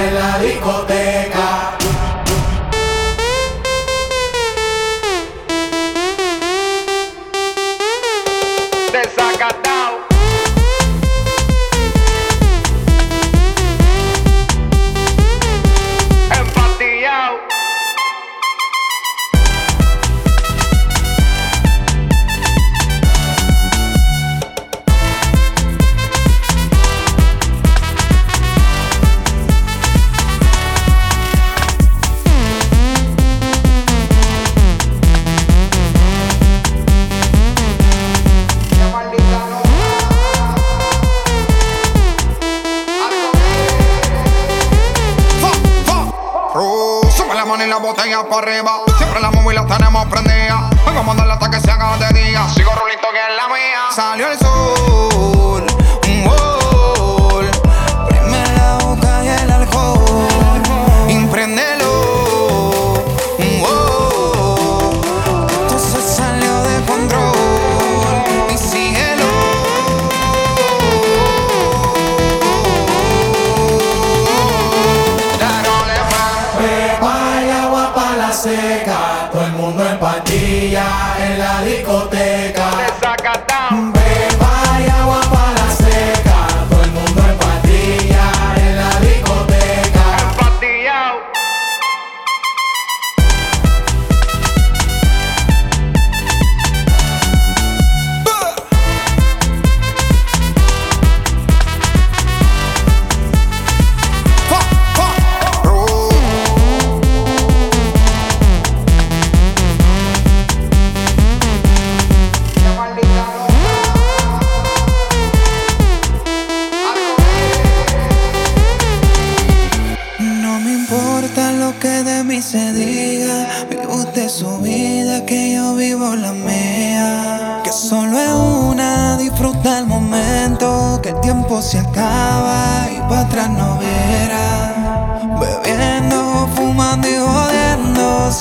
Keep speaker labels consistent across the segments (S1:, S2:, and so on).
S1: el
S2: botella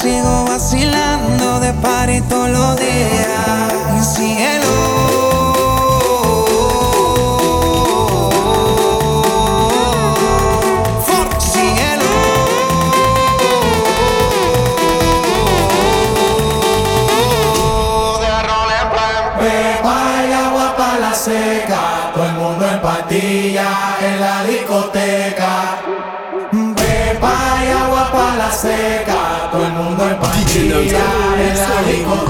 S2: Sigo
S3: vacilando de party
S2: todos los
S1: días. Y cielo. Seca, todo el mundo en patilla en la discoteca. Pepa y agua pa' la seca, todo el mundo en
S3: partida. DJ Nerd. Estoy con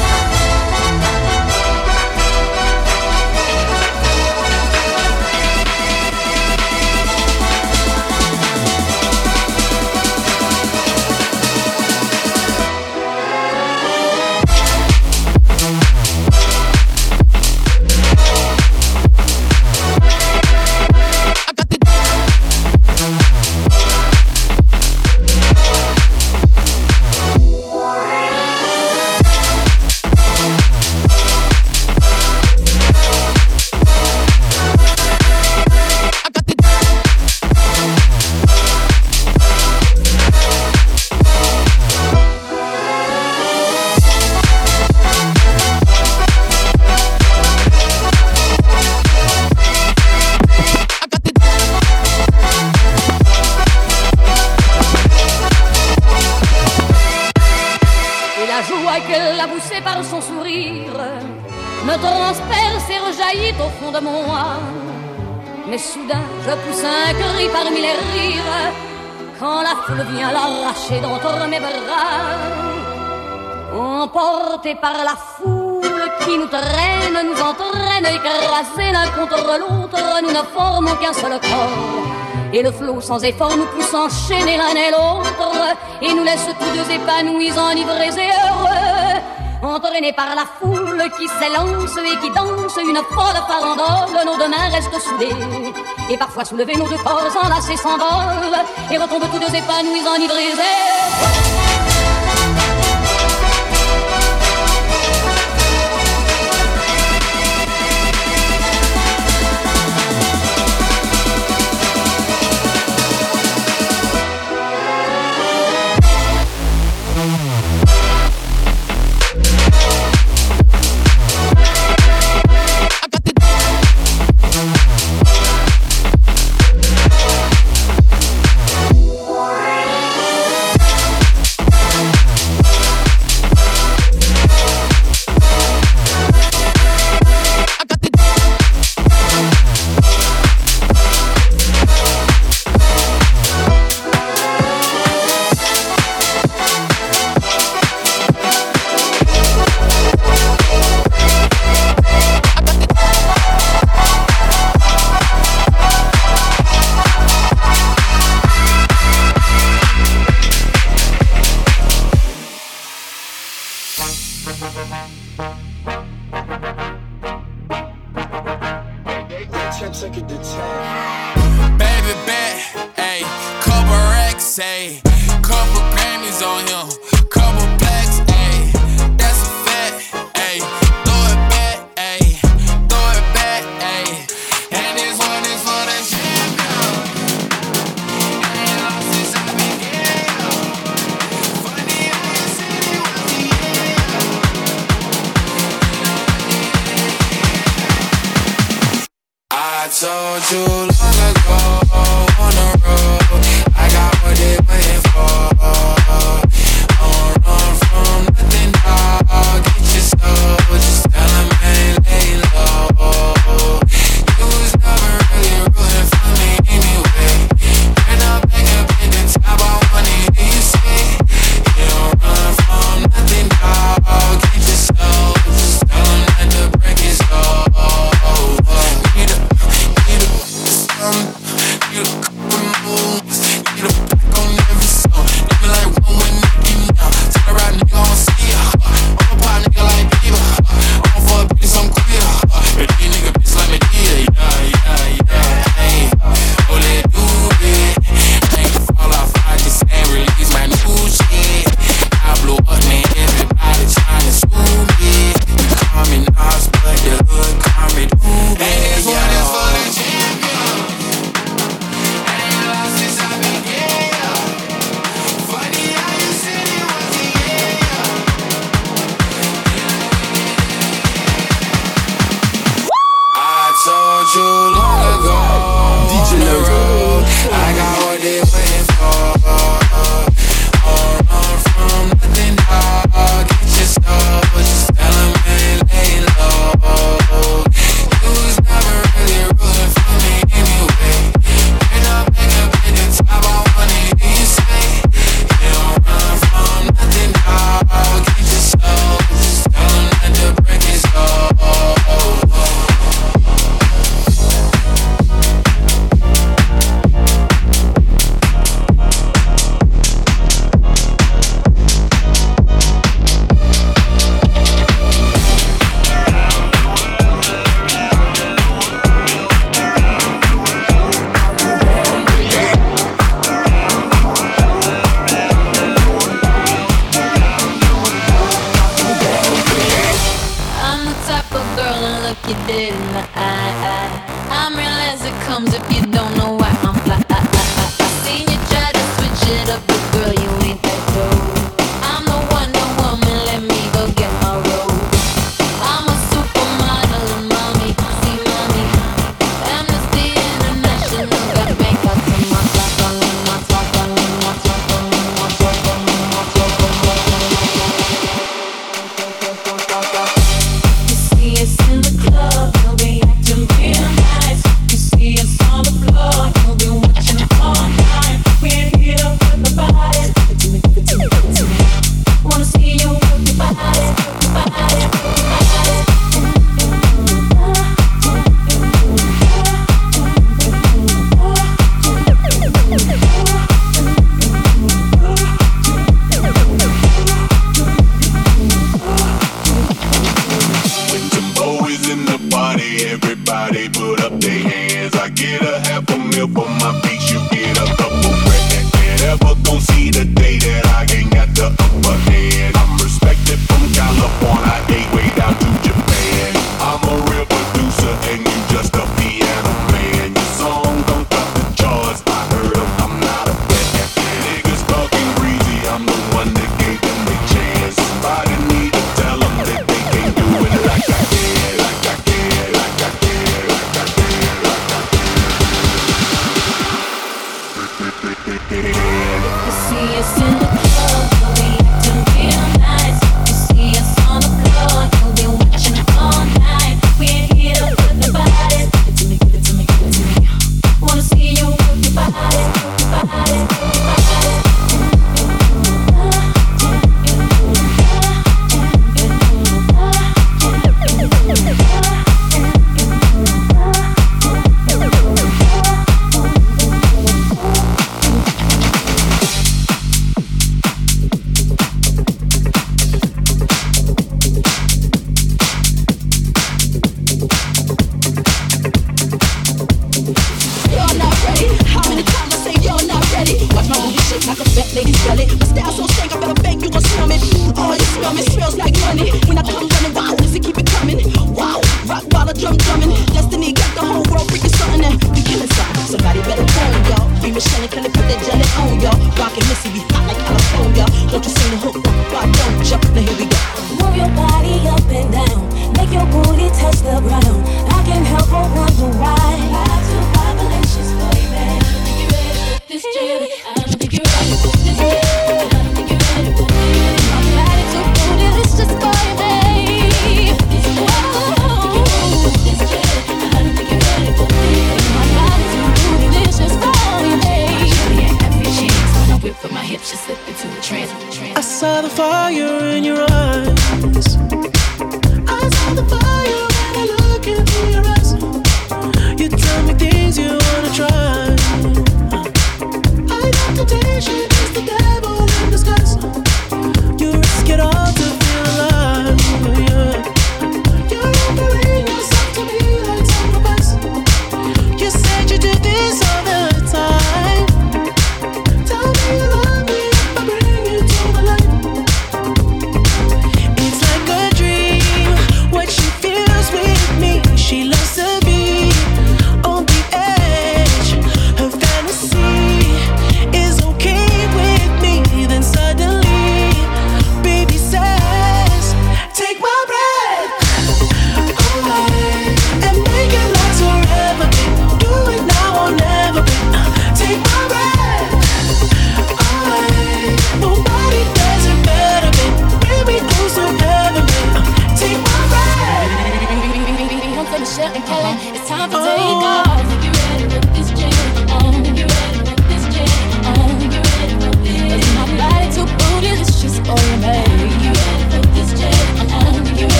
S4: ne formons qu'un seul corps. Et le flot sans effort nous pousse enchaîner l'un et l'autre, et nous laisse tous deux épanouis, enivrés et heureux. Entraînés par la foule qui s'élance et qui danse une folle farandole, nos deux mains restent soudées. Et parfois soulevés, nos deux corps enlacés s'envolent et retombent tous deux épanouis, enivrés
S5: So
S6: too long ago on the road, I got what
S7: they waiting for.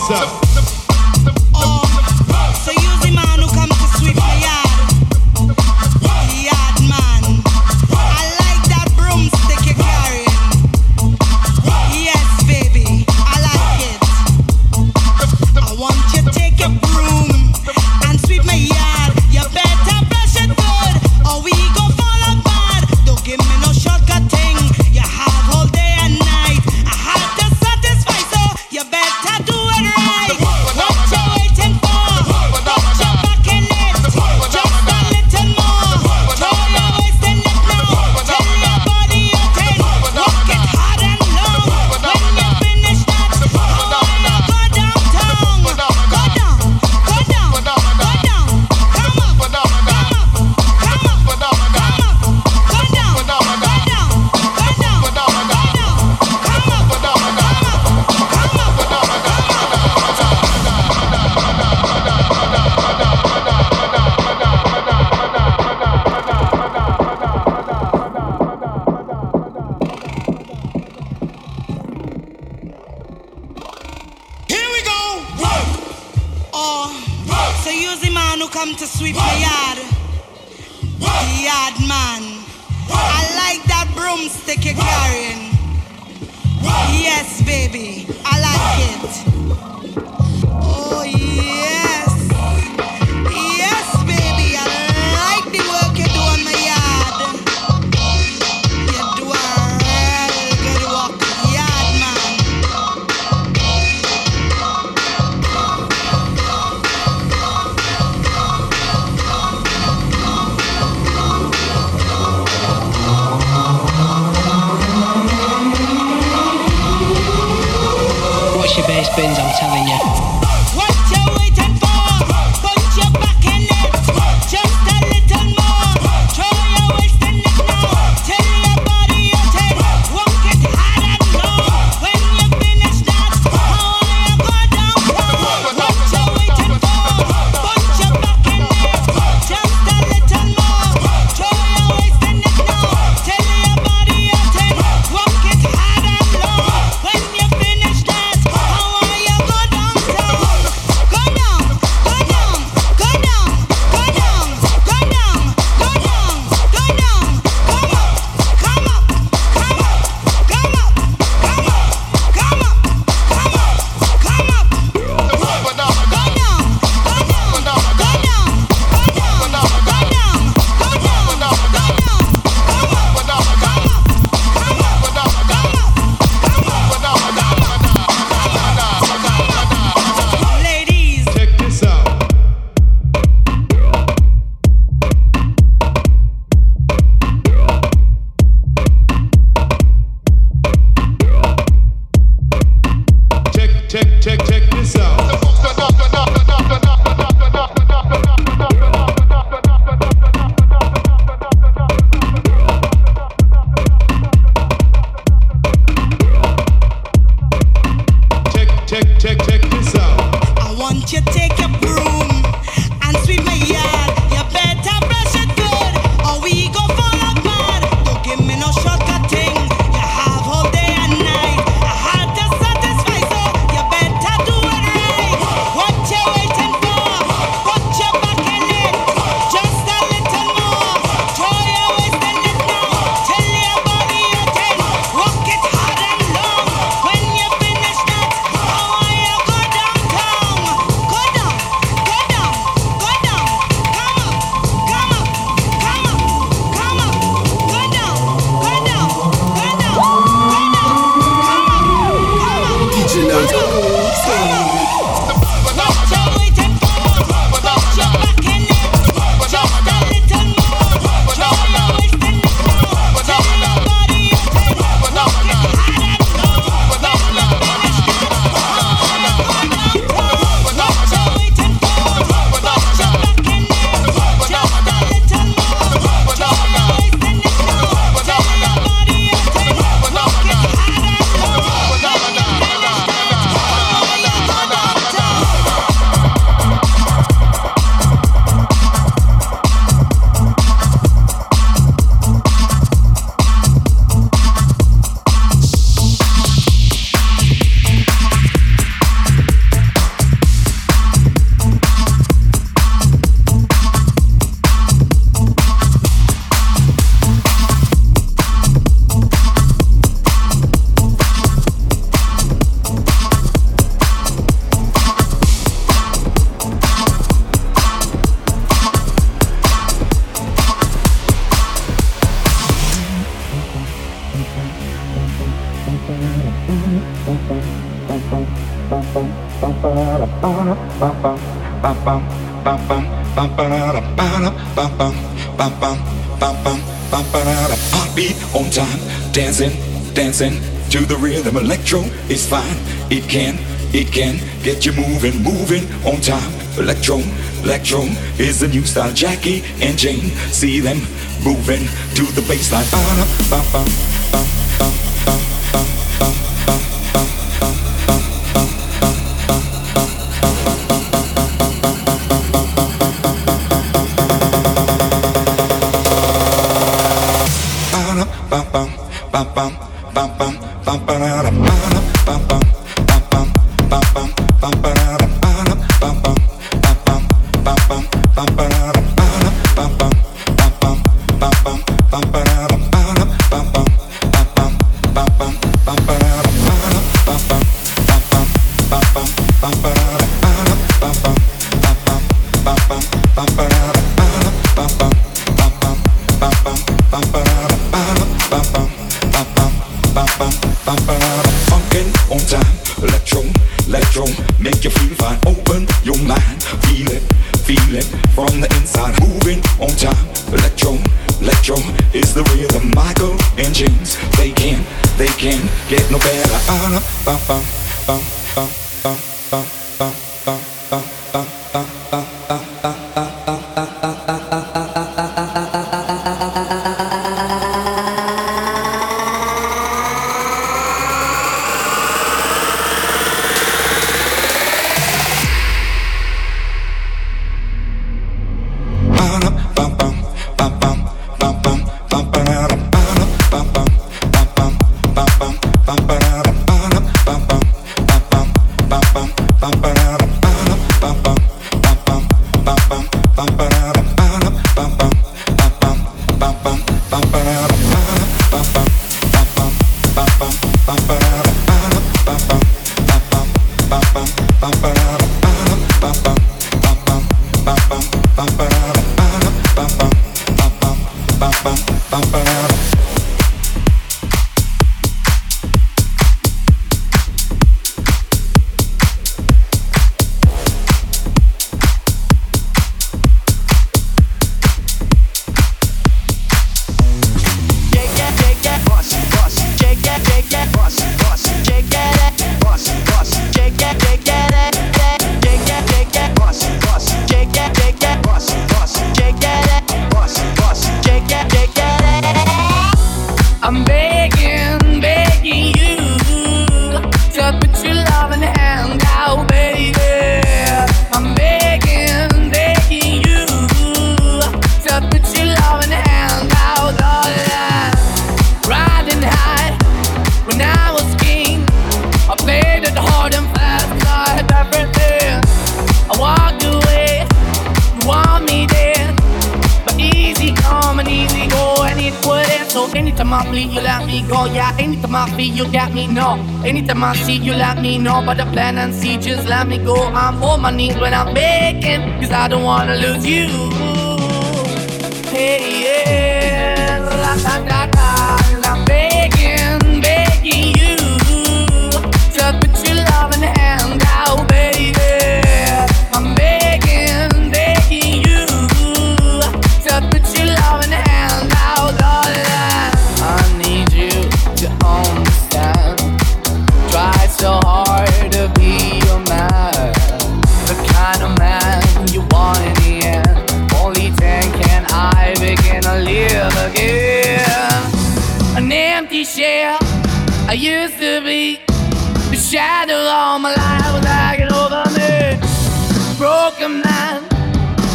S7: So.
S8: Heartbeat on time, dancing, dancing to the rhythm. Electro is fine, it can, it can get you moving, moving on time. Electro, electro is the new style. Jackie and Jane, see them moving to the baseline. Ba-da, ba-bum, bum, bum, bum, bum, bum.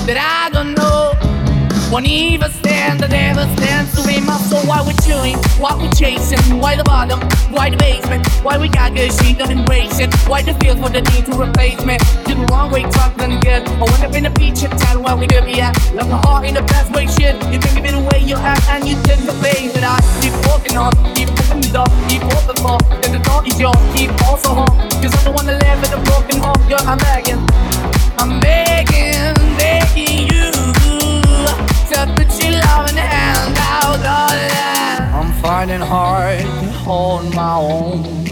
S6: Bravo! Won't even stand, the devil stands to be my soul. Why we chewing? Why we chasing? Why the bottom? Why the basement? Why we got good, she don't embrace it? Why the feel for the need to replace me? Did the wrong way, talk done good. I went up in the beach and tell where we could be at. Left my heart in the best way, shit. You think of it the way you act and you tend the face it. I keep walking on, keep opening the door, keep open for. Then the door is yours, keep also home. Cause I don't wanna live in a broken home, girl, I'm begging. I'm begging, begging you your loving. I'm finding hard to hold my own.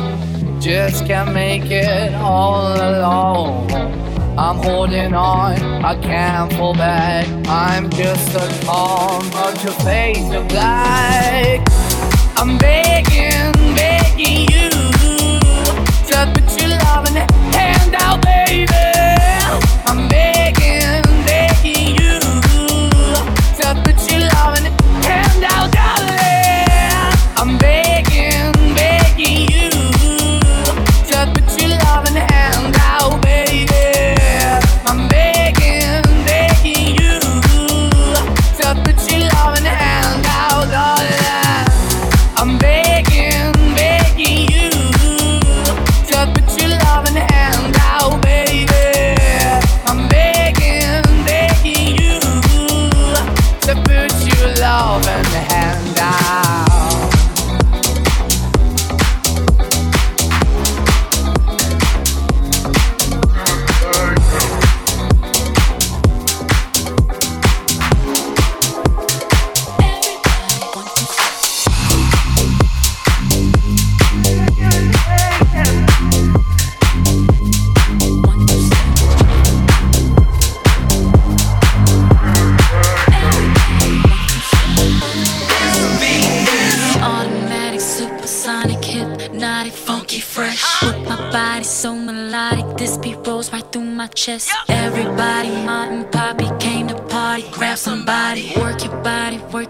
S6: Just can't make it all alone. I'm holding on, I can't fall back. I'm just a call, but your face of black. I'm begging, begging you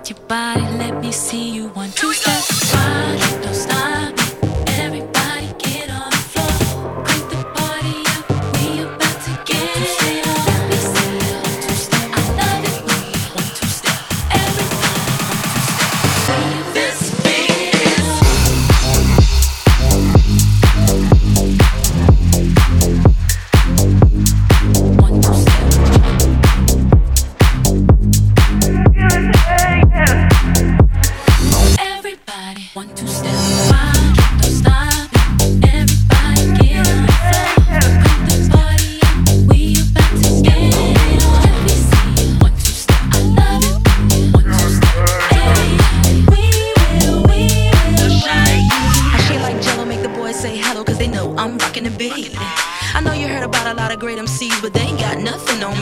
S9: cepat.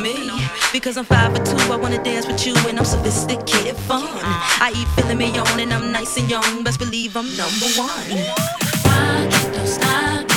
S9: me.
S5: Because I'm five or two, I wanna dance with you and I'm sophisticated fun. I eat filling me on and I'm nice and young. Best believe I'm number one.
S9: Why can't stop?